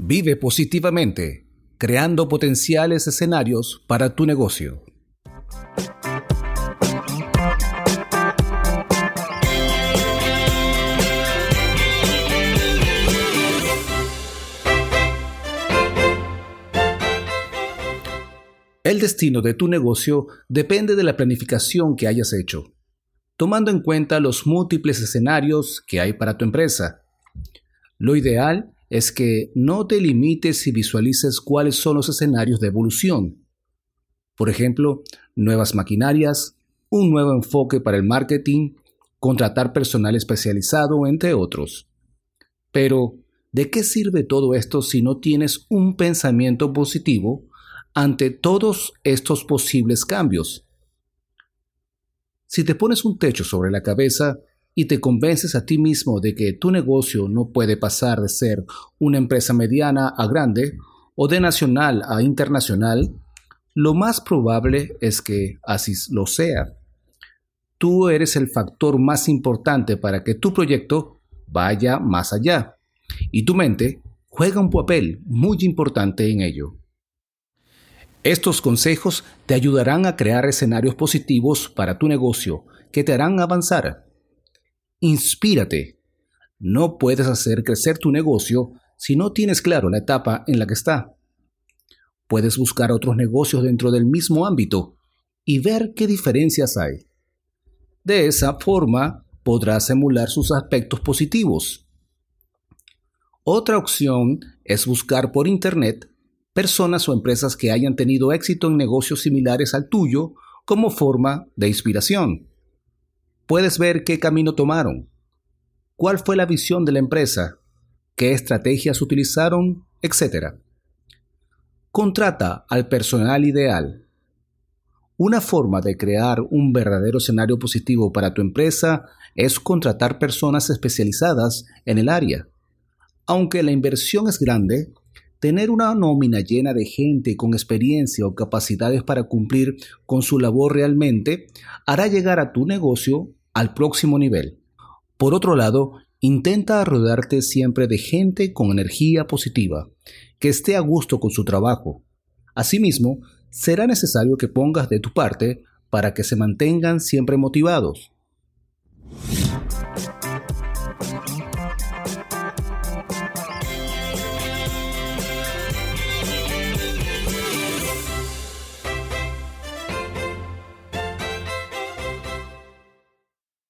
Vive positivamente, creando potenciales escenarios para tu negocio. El destino de tu negocio depende de la planificación que hayas hecho, tomando en cuenta los múltiples escenarios que hay para tu empresa. Lo ideal es que no te limites y visualices cuáles son los escenarios de evolución. Por ejemplo, nuevas maquinarias, un nuevo enfoque para el marketing, contratar personal especializado, entre otros. Pero, ¿de qué sirve todo esto si no tienes un pensamiento positivo ante todos estos posibles cambios. Si te pones un techo sobre la cabeza y te convences a ti mismo de que tu negocio no puede pasar de ser una empresa mediana a grande o de nacional a internacional, lo más probable es que así lo sea. Tú eres el factor más importante para que tu proyecto vaya más allá y tu mente juega un papel muy importante en ello. Estos consejos te ayudarán a crear escenarios positivos para tu negocio que te harán avanzar. Inspírate. No puedes hacer crecer tu negocio si no tienes claro la etapa en la que está. Puedes buscar otros negocios dentro del mismo ámbito y ver qué diferencias hay. De esa forma podrás emular sus aspectos positivos. Otra opción es buscar por Internet personas o empresas que hayan tenido éxito en negocios similares al tuyo como forma de inspiración. Puedes ver qué camino tomaron, cuál fue la visión de la empresa, qué estrategias utilizaron, etc. Contrata al personal ideal. Una forma de crear un verdadero escenario positivo para tu empresa es contratar personas especializadas en el área. Aunque la inversión es grande, Tener una nómina llena de gente con experiencia o capacidades para cumplir con su labor realmente hará llegar a tu negocio al próximo nivel. Por otro lado, intenta rodearte siempre de gente con energía positiva, que esté a gusto con su trabajo. Asimismo, será necesario que pongas de tu parte para que se mantengan siempre motivados.